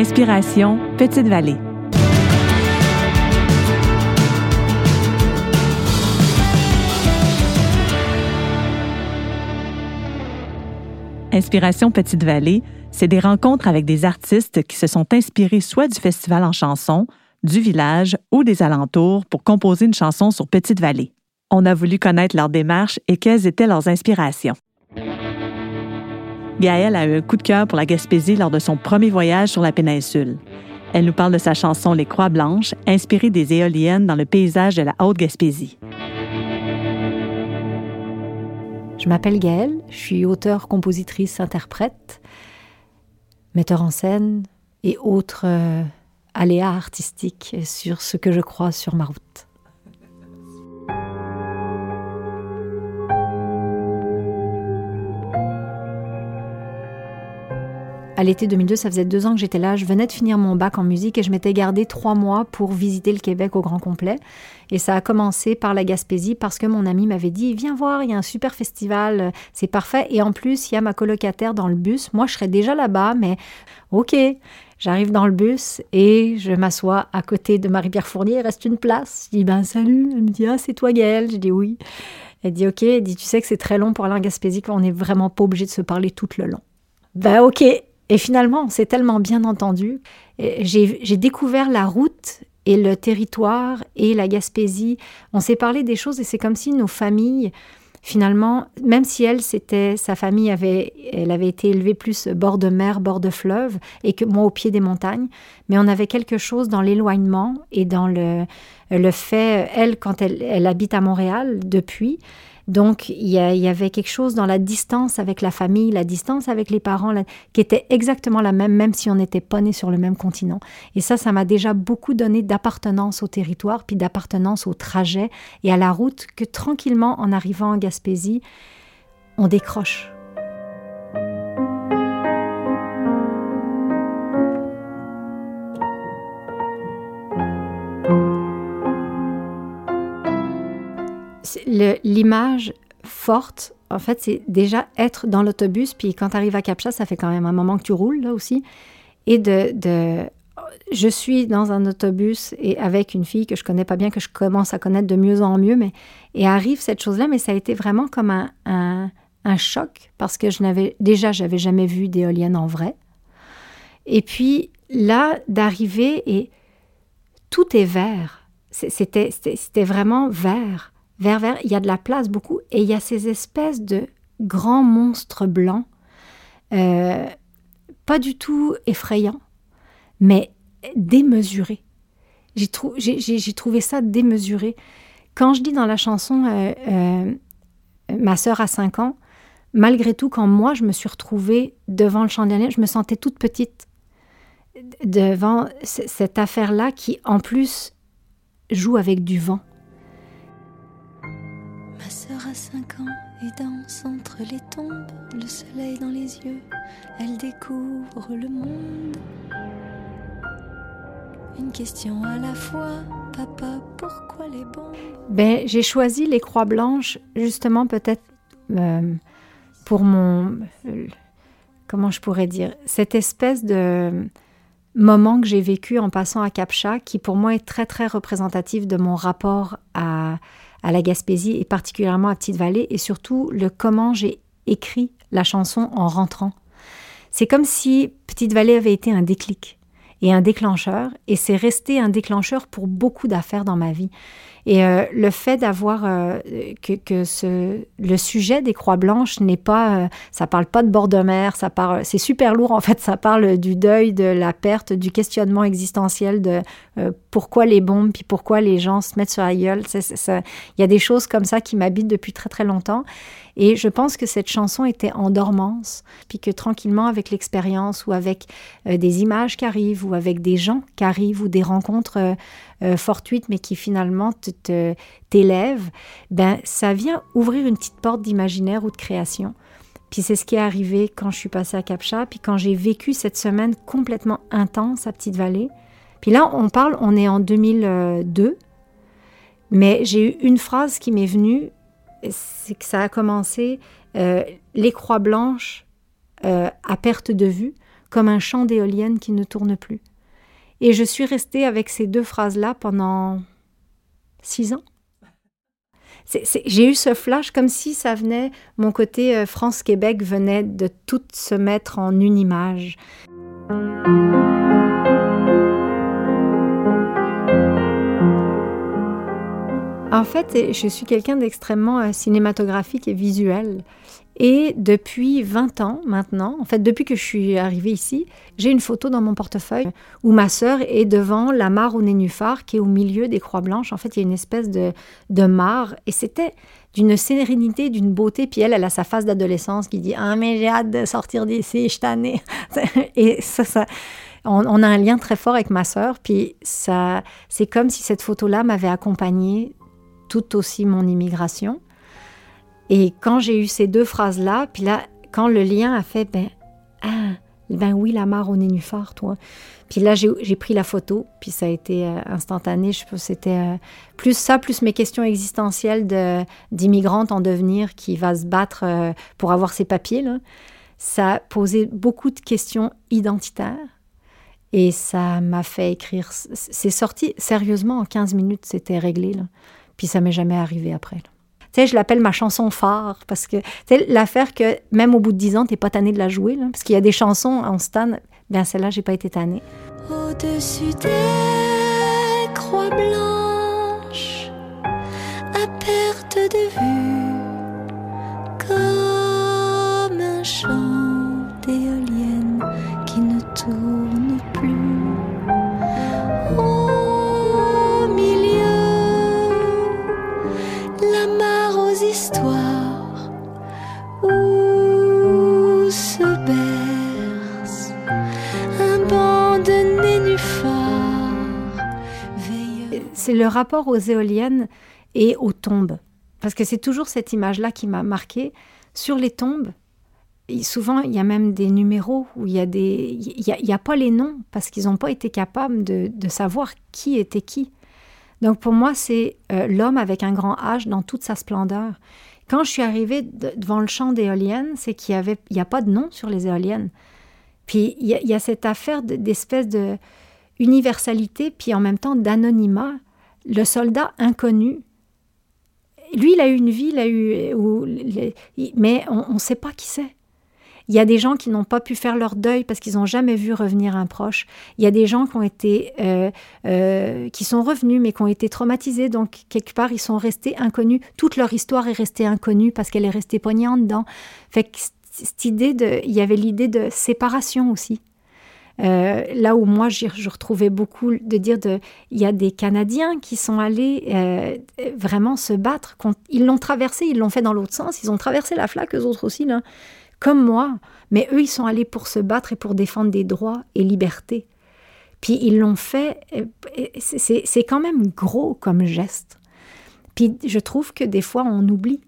Inspiration Petite Vallée. Inspiration Petite Vallée, c'est des rencontres avec des artistes qui se sont inspirés soit du festival en chanson, du village ou des alentours pour composer une chanson sur Petite Vallée. On a voulu connaître leur démarche et quelles étaient leurs inspirations. Gaëlle a eu un coup de cœur pour la Gaspésie lors de son premier voyage sur la péninsule. Elle nous parle de sa chanson Les Croix Blanches, inspirée des éoliennes dans le paysage de la Haute-Gaspésie. Je m'appelle Gaëlle, je suis auteure, compositrice, interprète, metteur en scène et autres euh, aléas artistiques sur ce que je crois sur ma route. À l'été 2002, ça faisait deux ans que j'étais là. Je venais de finir mon bac en musique et je m'étais gardé trois mois pour visiter le Québec au grand complet. Et ça a commencé par la Gaspésie parce que mon ami m'avait dit Viens voir, il y a un super festival, c'est parfait. Et en plus, il y a ma colocataire dans le bus. Moi, je serais déjà là-bas, mais OK. J'arrive dans le bus et je m'assois à côté de Marie-Pierre Fournier. Il reste une place. Je dis Ben salut. Elle me dit Ah, c'est toi, Gaëlle. Je dis Oui. Elle dit OK. Elle dit Tu sais que c'est très long pour aller en Gaspésie qu'on n'est vraiment pas obligé de se parler tout le long. Ben OK. Et finalement, on s'est tellement bien entendu. J'ai découvert la route et le territoire et la Gaspésie. On s'est parlé des choses et c'est comme si nos familles, finalement, même si elle, c'était sa famille avait, elle avait été élevée plus bord de mer, bord de fleuve, et que moi au pied des montagnes, mais on avait quelque chose dans l'éloignement et dans le, le fait, elle, quand elle, elle habite à Montréal depuis, donc, il y, avait quelque chose dans la distance avec la famille, la distance avec les parents, qui était exactement la même, même si on n'était pas nés sur le même continent. Et ça, ça m'a déjà beaucoup donné d'appartenance au territoire, puis d'appartenance au trajet et à la route, que tranquillement, en arrivant en Gaspésie, on décroche. L'image forte, en fait, c'est déjà être dans l'autobus, puis quand tu arrives à Captcha, ça fait quand même un moment que tu roules, là aussi, et de, je suis dans un autobus et avec une fille que je connais pas bien, que je commence à connaître de mieux en mieux, mais et arrive cette chose-là, mais ça a été vraiment comme un, un, choc parce que je n'avais déjà j'avais jamais vu d'éolienne en vrai. Et puis là d'arriver et tout est vert, c'était c'était vraiment vert vers vers, il y a de la place beaucoup, et il y a ces espèces de grands monstres blancs, euh, pas du tout effrayants, mais démesurés. J'ai, trouvé ça démesuré. Quand je dis dans la chanson euh, euh, Ma sœur a 5 ans, malgré tout, quand moi je me suis retrouvée devant le chandelier, je me sentais toute petite devant cette affaire-là qui, en plus, joue avec du vent. A cinq ans et danse entre les tombes, le soleil dans les yeux, elle découvre le monde. Une question à la fois, papa, pourquoi les bombes? Ben, j'ai choisi les croix blanches justement peut-être euh, pour mon, comment je pourrais dire, cette espèce de moment que j'ai vécu en passant à Capcha, qui pour moi est très très représentatif de mon rapport à à la Gaspésie et particulièrement à Petite-Vallée et surtout le comment j'ai écrit la chanson en rentrant. C'est comme si Petite-Vallée avait été un déclic et un déclencheur et c'est resté un déclencheur pour beaucoup d'affaires dans ma vie. Et euh, le fait d'avoir euh, que, le sujet des croix blanches n'est pas, euh, ça parle pas de bord de mer, ça parle, c'est super lourd en fait, ça parle du deuil, de la perte, du questionnement existentiel de pourquoi les bombes, puis pourquoi les gens se mettent sur la gueule. Il y a des choses comme ça qui m'habitent depuis très très longtemps. Et je pense que cette chanson était en dormance, puis que tranquillement, avec l'expérience ou avec des images qui arrivent ou avec des gens qui arrivent ou des rencontres euh, fortuite, mais qui finalement t'élève, ben, ça vient ouvrir une petite porte d'imaginaire ou de création. Puis c'est ce qui est arrivé quand je suis passée à Capcha, puis quand j'ai vécu cette semaine complètement intense à Petite-Vallée. Puis là, on parle, on est en 2002, mais j'ai eu une phrase qui m'est venue, c'est que ça a commencé euh, les croix blanches euh, à perte de vue, comme un champ d'éoliennes qui ne tourne plus. Et je suis restée avec ces deux phrases-là pendant six ans. J'ai eu ce flash comme si ça venait, mon côté euh, France-Québec venait de tout se mettre en une image. En fait, je suis quelqu'un d'extrêmement euh, cinématographique et visuel. Et depuis 20 ans maintenant, en fait depuis que je suis arrivée ici, j'ai une photo dans mon portefeuille où ma sœur est devant la mare au nénuphar qui est au milieu des croix blanches. En fait, il y a une espèce de, de mare et c'était d'une sérénité, d'une beauté. Puis elle, elle a sa phase d'adolescence qui dit Ah, mais j'ai hâte de sortir d'ici, je tannée. et ça. On, on, a un lien très fort avec ma sœur, puis ça, c'est comme si cette photo-là m'avait accompagnée tout aussi mon immigration. Et quand j'ai eu ces deux phrases-là, puis là, quand le lien a fait, ben, ah, ben oui, la mare au nénuphar, toi. Puis là, j'ai pris la photo, puis ça a été euh, instantané. Je c'était euh, plus ça, plus mes questions existentielles d'immigrante en devenir qui va se battre euh, pour avoir ses papiers. Là. Ça a posé beaucoup de questions identitaires. Et ça m'a fait écrire. C'est sorti sérieusement en 15 minutes, c'était réglé. Puis ça m'est jamais arrivé après. Tu sais, je l'appelle ma chanson phare parce que, tu l'affaire que même au bout de dix ans, t'es pas tanné de la jouer, là, parce qu'il y a des chansons, on se tanne. Bien, celle-là, j'ai pas été tannée. Au-dessus des croix blanches, à perte de vue, aux éoliennes et aux tombes. Parce que c'est toujours cette image-là qui m'a marqué. Sur les tombes, souvent, il y a même des numéros où il y a des... Il n'y a, pas les noms parce qu'ils n'ont pas été capables de, savoir qui était qui. Donc pour moi, c'est euh, l'homme avec un grand H dans toute sa splendeur. Quand je suis arrivée devant le champ d'éoliennes, c'est qu'il n'y avait il y a pas de nom sur les éoliennes. Puis y, il y a cette affaire d'espèce de universalité, puis en même temps d'anonymat le soldat inconnu, lui, il a eu une vie, il a eu, mais on ne sait pas qui c'est. Il y a des gens qui n'ont pas pu faire leur deuil parce qu'ils n'ont jamais vu revenir un proche. Il y a des gens qui ont été, euh, euh, qui sont revenus mais qui ont été traumatisés. Donc quelque part, ils sont restés inconnus. Toute leur histoire est restée inconnue parce qu'elle est restée poignée en dedans. Fait que cette idée de, il y avait l'idée de séparation aussi. Euh, là où moi, je retrouvais beaucoup de dire de, il y a des Canadiens qui sont allés euh, vraiment se battre. ils l'ont traversé, ils l'ont fait dans l'autre sens. Ils ont traversé la flaque, eux autres aussi, comme moi. Mais eux, ils sont allés pour se battre et pour défendre des droits et libertés. Puis ils l'ont fait. Euh, c'est quand même gros comme geste. Puis je trouve que des fois, on oublie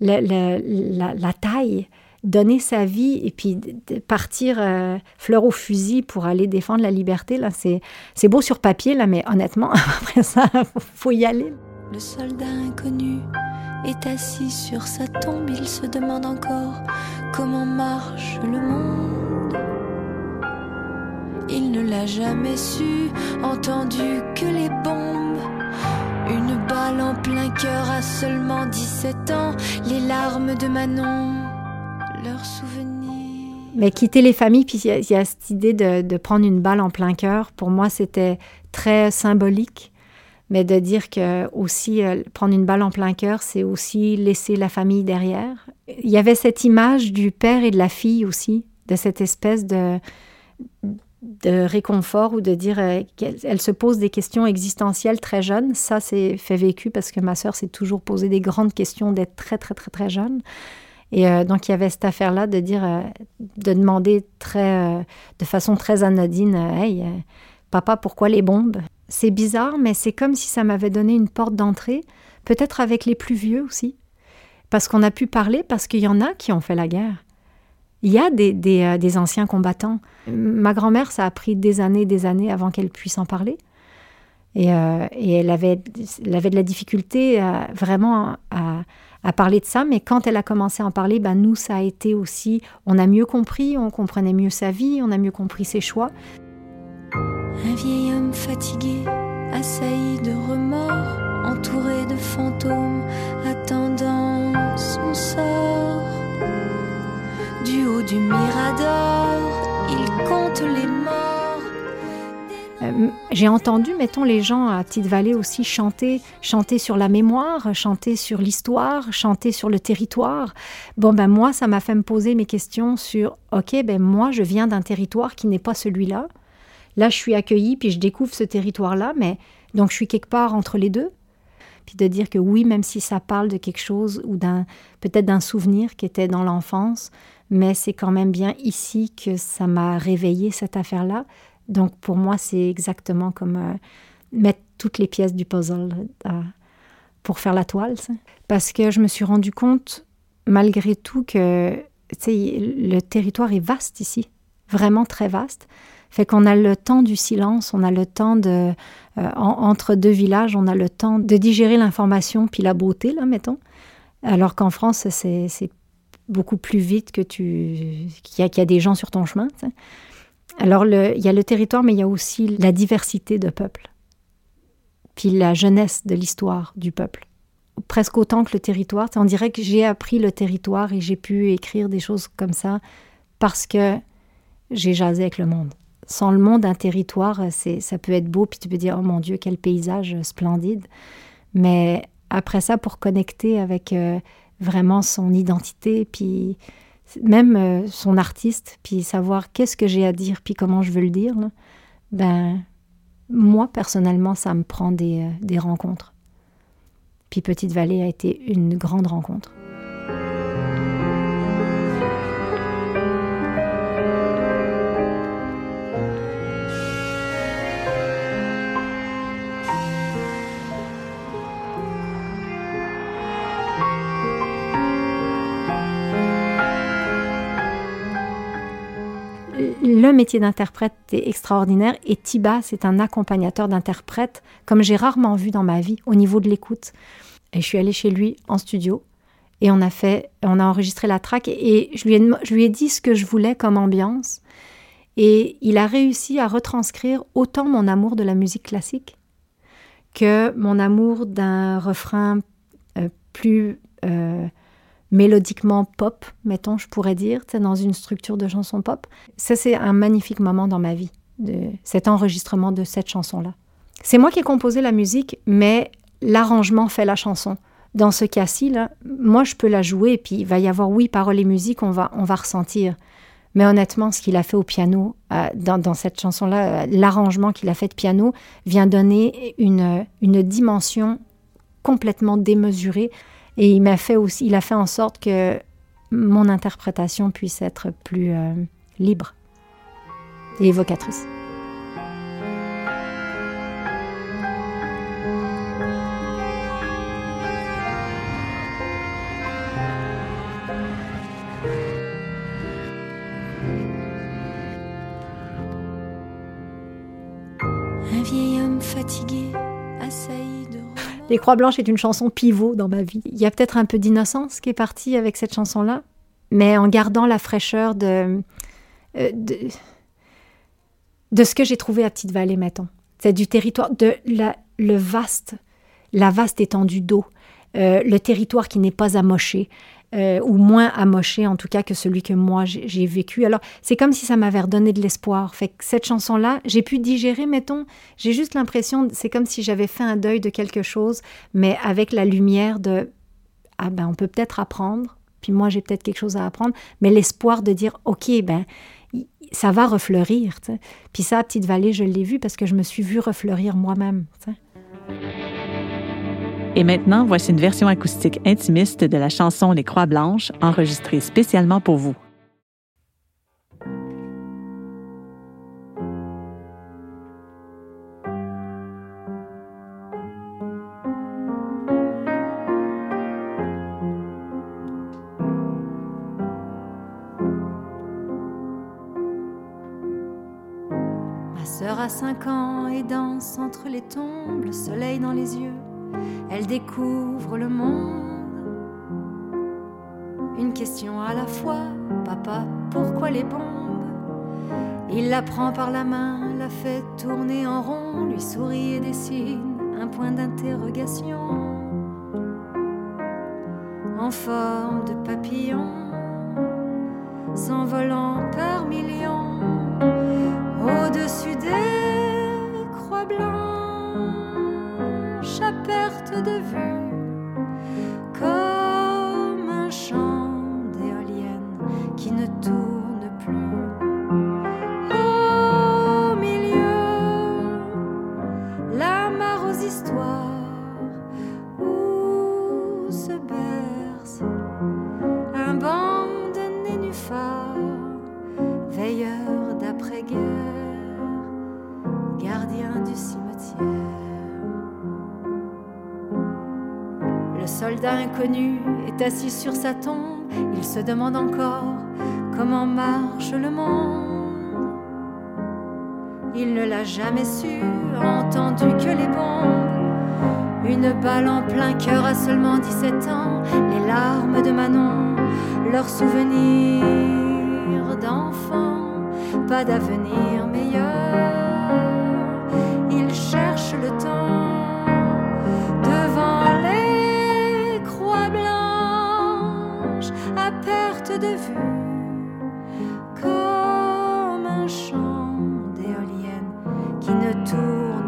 la taille donner sa vie et puis partir euh, fleur au fusil pour aller défendre la liberté, là, c'est, beau sur papier, mais honnêtement, après ça, faut y aller. Le soldat inconnu est assis sur sa tombe, il se demande encore comment marche le monde. Il ne l'a jamais su, entendu que les bombes. Une balle en plein cœur à seulement 17 ans, les larmes de Manon mais quitter les familles, puis il y, a cette idée de, prendre une balle en plein cœur. Pour moi, c'était très symbolique. Mais de dire que aussi euh, prendre une balle en plein cœur, c'est aussi laisser la famille derrière. Il y avait cette image du père et de la fille aussi, de cette espèce de, de réconfort ou de dire euh, qu'elle se pose des questions existentielles très jeune. Ça, c'est fait vécu parce que ma sœur s'est toujours posé des grandes questions d'être très, très, très, très jeune. Et euh, donc, il y avait cette affaire-là de dire, euh, de demander très, euh, de façon très anodine, Hey, papa, pourquoi les bombes? C'est bizarre, mais c'est comme si ça m'avait donné une porte d'entrée, peut-être avec les plus vieux aussi. Parce qu'on a pu parler, parce qu'il y en a qui ont fait la guerre. Il y a des, des, anciens combattants. Ma grand-mère, ça a pris des années, des années avant qu'elle puisse en parler. Et, et elle, avait, elle, avait, de la difficulté vraiment à, à parler de ça, mais quand elle a commencé à en parler, ben nous, ça a été aussi, on a mieux compris, on comprenait mieux sa vie, on a mieux compris ses choix. Un vieil homme fatigué, assailli de remords, entouré de fantômes, attendant son sort. Du haut du mirador, il compte les morts. Euh, J'ai entendu, mettons, les gens à Petite Vallée aussi chanter, chanter sur la mémoire, chanter sur l'histoire, chanter sur le territoire. Bon, ben moi, ça m'a fait me poser mes questions sur, ok, ben moi, je viens d'un territoire qui n'est pas celui-là. Là, je suis accueillie, puis je découvre ce territoire-là, mais donc je suis quelque part entre les deux. Puis de dire que oui, même si ça parle de quelque chose ou d'un peut-être d'un souvenir qui était dans l'enfance, mais c'est quand même bien ici que ça m'a réveillé cette affaire-là. Donc pour moi, c'est exactement comme euh, mettre toutes les pièces du puzzle euh, pour faire la toile. Parce que je me suis rendu compte, malgré tout, que le territoire est vaste ici, vraiment très vaste. Fait qu'on a le temps du silence, on a le temps de, euh, en- entre deux villages, on a le temps de digérer l'information puis la beauté, là, mettons. Alors qu'en France, c'est beaucoup plus vite que tu qu'il y, a- des gens sur ton chemin. Alors, il y a le territoire, mais il y a aussi la diversité de peuples. Puis la jeunesse de l'histoire du peuple. Presque autant que le territoire. On dirait que j'ai appris le territoire et j'ai pu écrire des choses comme ça parce que j'ai jasé avec le monde. Sans le monde, un territoire, ça peut être beau, puis tu peux dire, oh mon Dieu, quel paysage splendide. Mais après ça, pour connecter avec euh, vraiment son identité, puis même euh, son artiste, puis savoir qu'est-ce que j'ai à dire, puis comment je veux le dire, ben, moi, personnellement, ça me prend des, euh, des rencontres. Puis Petite Vallée a été une grande rencontre. Le métier d'interprète est extraordinaire et Tiba, c'est un accompagnateur d'interprètes comme j'ai rarement vu dans ma vie au niveau de l'écoute. Et je suis allée chez lui en studio et on a fait, on a enregistré la track et je lui ai, dem- je lui ai dit ce que je voulais comme ambiance et il a réussi à retranscrire autant mon amour de la musique classique que mon amour d'un refrain euh, plus euh, mélodiquement pop, mettons, je pourrais dire, dans une structure de chanson pop. Ça, c'est un magnifique moment dans ma vie, de cet enregistrement de cette chanson-là. C'est moi qui ai composé la musique, mais l'arrangement fait la chanson. Dans ce cas-ci, moi, je peux la jouer, puis il va y avoir, oui, paroles et musique, on va, ressentir. Mais honnêtement, ce qu'il a fait au piano, euh, dans, cette chanson-là, euh, l'arrangement qu'il a fait de piano vient donner une dimension complètement démesurée. Et il m'a fait aussi, il a fait en sorte que mon interprétation puisse être plus euh, libre et évocatrice. Un vieil homme fatigué, assailli Les Croix Blanches est une chanson pivot dans ma vie. Il y a peut-être un peu d'innocence qui est partie avec cette chanson-là, mais en gardant la fraîcheur de, euh, de, de ce que j'ai trouvé à Petite Vallée, mettons. C'est du territoire, de la, le vaste, la vaste étendue d'eau, euh, le territoire qui n'est pas amoché, euh, ou moins amoché en tout cas que celui que moi j'ai vécu. Alors c'est comme si ça m'avait redonné de l'espoir. Fait cette chanson-là, j'ai pu digérer, mettons, j'ai juste l'impression, c'est comme si j'avais fait un deuil de quelque chose, mais avec la lumière de ah ben on peut peut-être apprendre, puis moi j'ai peut-être quelque chose à apprendre, mais l'espoir de dire ok ben ça va refleurir. Puis ça, Petite Vallée, je l'ai vu parce que je me suis vue refleurir moi-même. Et maintenant, voici une version acoustique intimiste de la chanson Les Croix Blanches, enregistrée spécialement pour vous. Ma sœur a cinq ans et danse entre les tombes, le soleil dans les yeux. Elle découvre le monde. question à la fois. Papa, pourquoi les bombes? Il la prend par la main, la fait tourner en rond, lui sourit et dessine un point d'interrogation en forme de papillon, s'envolant par millions au-dessus des croix blanches perte de vue. Assis sur sa tombe, il se demande encore comment marche le monde. Il ne l'a jamais su, entendu que les bombes. Une balle en plein cœur à seulement 17 ans, les larmes de Manon, leurs souvenirs d'enfant, pas d'avenir meilleur. Il cherche le temps qui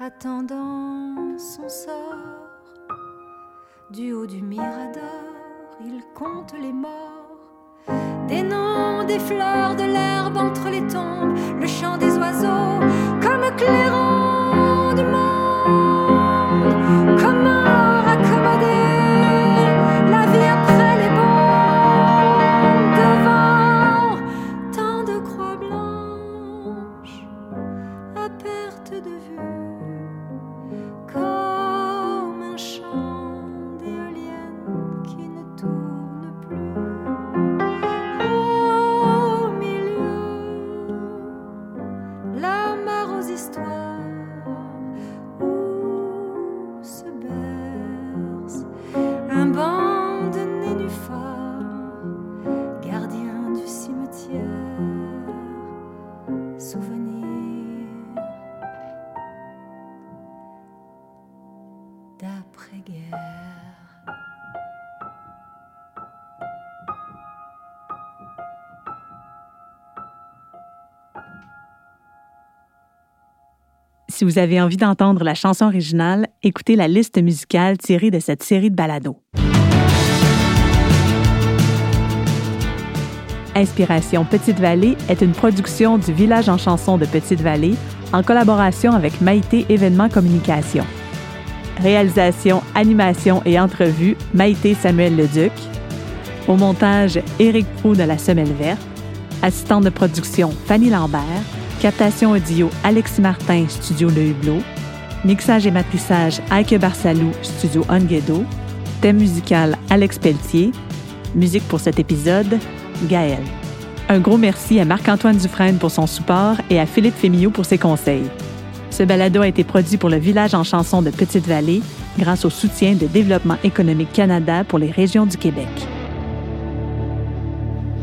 attendant son sort. Du haut du mirador, il compte les morts. Des noms, des fleurs, de l'herbe entre les tombes, le chant des oiseaux, comme clairon perte de vue. Si vous avez envie d'entendre la chanson originale, écoutez la liste musicale tirée de cette série de balados. Inspiration Petite Vallée est une production du Village en chanson de Petite Vallée en collaboration avec Maïté Événements Communication. Réalisation, animation et entrevue, Maïté Samuel Leduc. Au montage, Éric Proux de la Semelle Verte. Assistante de production, Fanny Lambert. Captation audio, Alexis Martin, Studio Le Hublot. Mixage et matrissage, Aike Barsalou, Studio Onguedo. Thème musical, Alex Pelletier. Musique pour cet épisode, Gaël. Un gros merci à Marc-Antoine Dufresne pour son support et à Philippe Fémillot pour ses conseils. Ce balado a été produit pour le Village en chanson de Petite-Vallée grâce au soutien de Développement économique Canada pour les régions du Québec.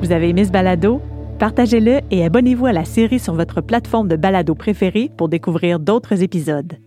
Vous avez aimé ce balado? Partagez-le et abonnez-vous à la série sur votre plateforme de balado préférée pour découvrir d'autres épisodes.